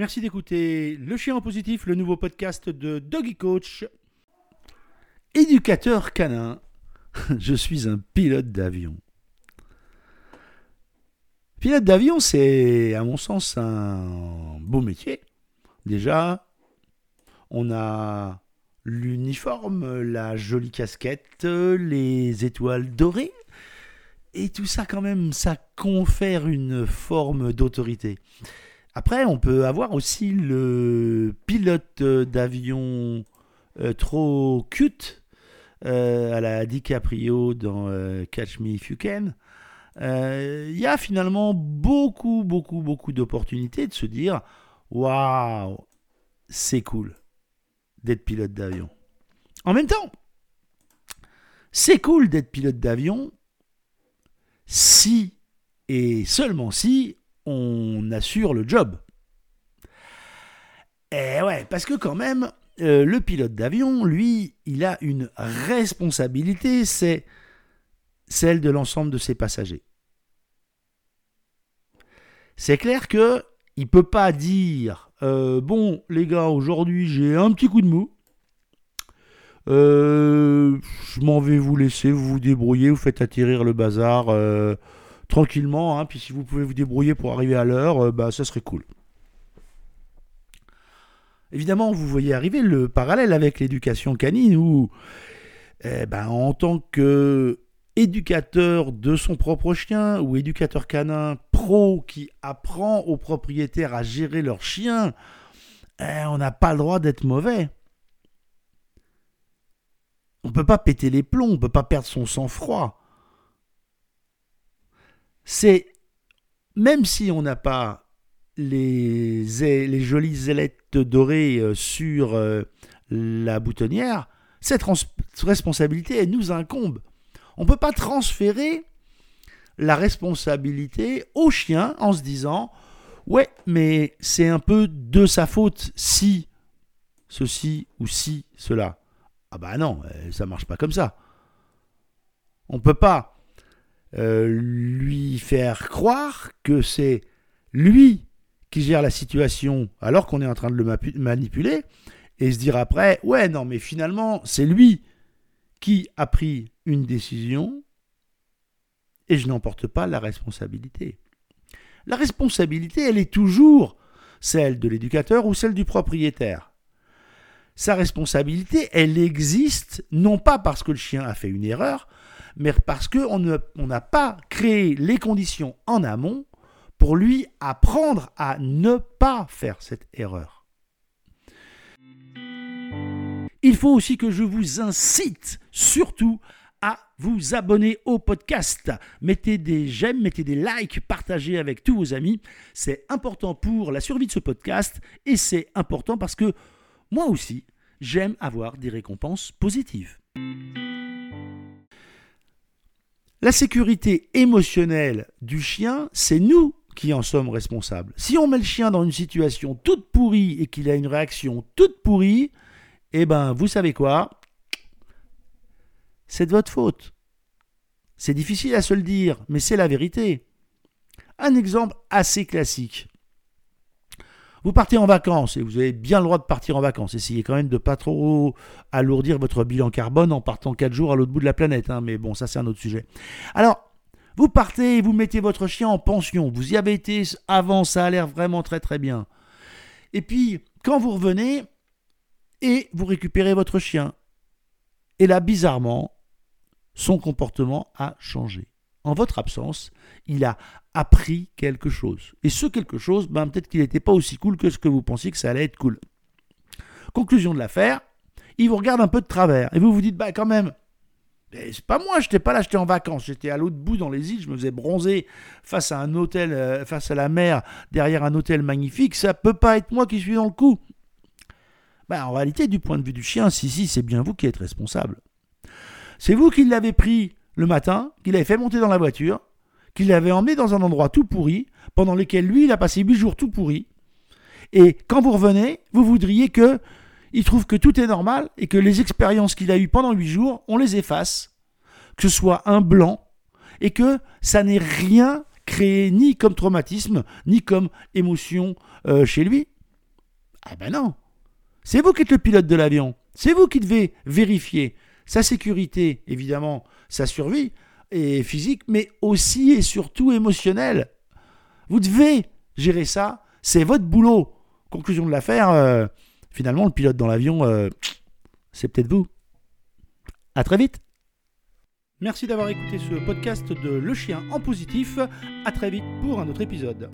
Merci d'écouter Le Chien en Positif, le nouveau podcast de Doggy Coach. Éducateur canin, je suis un pilote d'avion. Pilote d'avion, c'est à mon sens un beau métier. Déjà, on a l'uniforme, la jolie casquette, les étoiles dorées. Et tout ça quand même, ça confère une forme d'autorité. Après, on peut avoir aussi le pilote d'avion euh, trop cute euh, à la DiCaprio dans euh, Catch Me If You Can. Il y a finalement beaucoup, beaucoup, beaucoup d'opportunités de se dire Waouh, c'est cool d'être pilote d'avion. En même temps, c'est cool d'être pilote d'avion si et seulement si on assure le job. Eh ouais, parce que quand même, euh, le pilote d'avion, lui, il a une responsabilité, c'est celle de l'ensemble de ses passagers. C'est clair que il peut pas dire euh, bon les gars aujourd'hui j'ai un petit coup de mou, euh, je m'en vais vous laisser, vous vous débrouiller, vous faites atterrir le bazar tranquillement, hein, puis si vous pouvez vous débrouiller pour arriver à l'heure, euh, bah, ça serait cool. Évidemment, vous voyez arriver le parallèle avec l'éducation canine où, eh ben, en tant que éducateur de son propre chien ou éducateur canin pro qui apprend aux propriétaires à gérer leur chien, eh, on n'a pas le droit d'être mauvais. On ne peut pas péter les plombs, on ne peut pas perdre son sang-froid c'est même si on n'a pas les, jolies ailettes dorées euh, sur euh, la boutonnière, cette responsabilité, elle nous incombe. On ne peut pas transférer la responsabilité au chien en se disant Ouais, mais c'est un peu de sa faute si ceci ou si cela. Ah bah non, euh, ça marche pas comme ça. On ne peut pas euh, lui faire croire que c'est lui qui gère la situation alors qu'on est en train de le manipuler et se dire après ouais non mais finalement c'est lui qui a pris une décision et je n'en porte pas la responsabilité. La responsabilité, elle est toujours celle de l'éducateur ou celle du propriétaire. Sa responsabilité, elle existe non pas parce que le chien a fait une erreur, mais parce qu'on n'a pas créé les conditions en amont pour lui apprendre à ne pas faire cette erreur. Il faut aussi que je vous incite surtout à vous abonner au podcast. Mettez des j'aime, mettez des likes, partagez avec tous vos amis. C'est important pour la survie de ce podcast et c'est important parce que moi aussi, j'aime avoir des récompenses positives. La sécurité émotionnelle du chien, c'est nous qui en sommes responsables. Si on met le chien dans une situation toute pourrie et qu'il a une réaction toute pourrie, eh ben, vous savez quoi? C'est de votre faute. C'est difficile à se le dire, mais c'est la vérité. Un exemple assez classique. Vous partez en vacances et vous avez bien le droit de partir en vacances. Essayez quand même de pas trop alourdir votre bilan carbone en partant 4 jours à l'autre bout de la planète. Hein. mais bon, ça c'est un autre sujet. Alors, vous partez et vous mettez votre chien en pension. Vous y avez été avant, ça a l'air vraiment très très bien. Et puis, quand vous revenez et vous récupérez votre chien, et là, bizarrement, son comportement a changé. En votre absence, il a appris quelque chose. Et ce quelque chose, ben, peut-être qu'il n'était pas aussi cool que ce que vous pensiez que ça allait être cool. Conclusion de l'affaire, il vous regarde un peu de travers. Et vous vous dites, bah quand même, c'est pas moi, j'étais pas là, j'étais en vacances, j'étais à l'autre bout dans les îles, je me faisais bronzer face à un hôtel, euh, face à la mer, derrière un hôtel magnifique, ça peut pas être moi qui suis dans le coup. Ben, en réalité, du point de vue du chien, si, si, c'est bien vous qui êtes responsable. C'est vous qui l'avez pris le matin, qui l'avez fait monter dans la voiture, qu'il l'avait emmené dans un endroit tout pourri, pendant lequel lui, il a passé huit jours tout pourri. Et quand vous revenez, vous voudriez que il trouve que tout est normal et que les expériences qu'il a eues pendant huit jours, on les efface, que ce soit un blanc, et que ça n'ait rien créé ni comme traumatisme, ni comme émotion euh, chez lui. Ah ben non. C'est vous qui êtes le pilote de l'avion. C'est vous qui devez vérifier sa sécurité, évidemment, sa survie et physique, mais aussi et surtout émotionnelle. Vous devez gérer ça. C'est votre boulot. Conclusion de l'affaire, euh, finalement, le pilote dans l'avion, euh, c'est peut-être vous. À très vite. Merci d'avoir écouté ce podcast de Le Chien en positif. À très vite pour un autre épisode.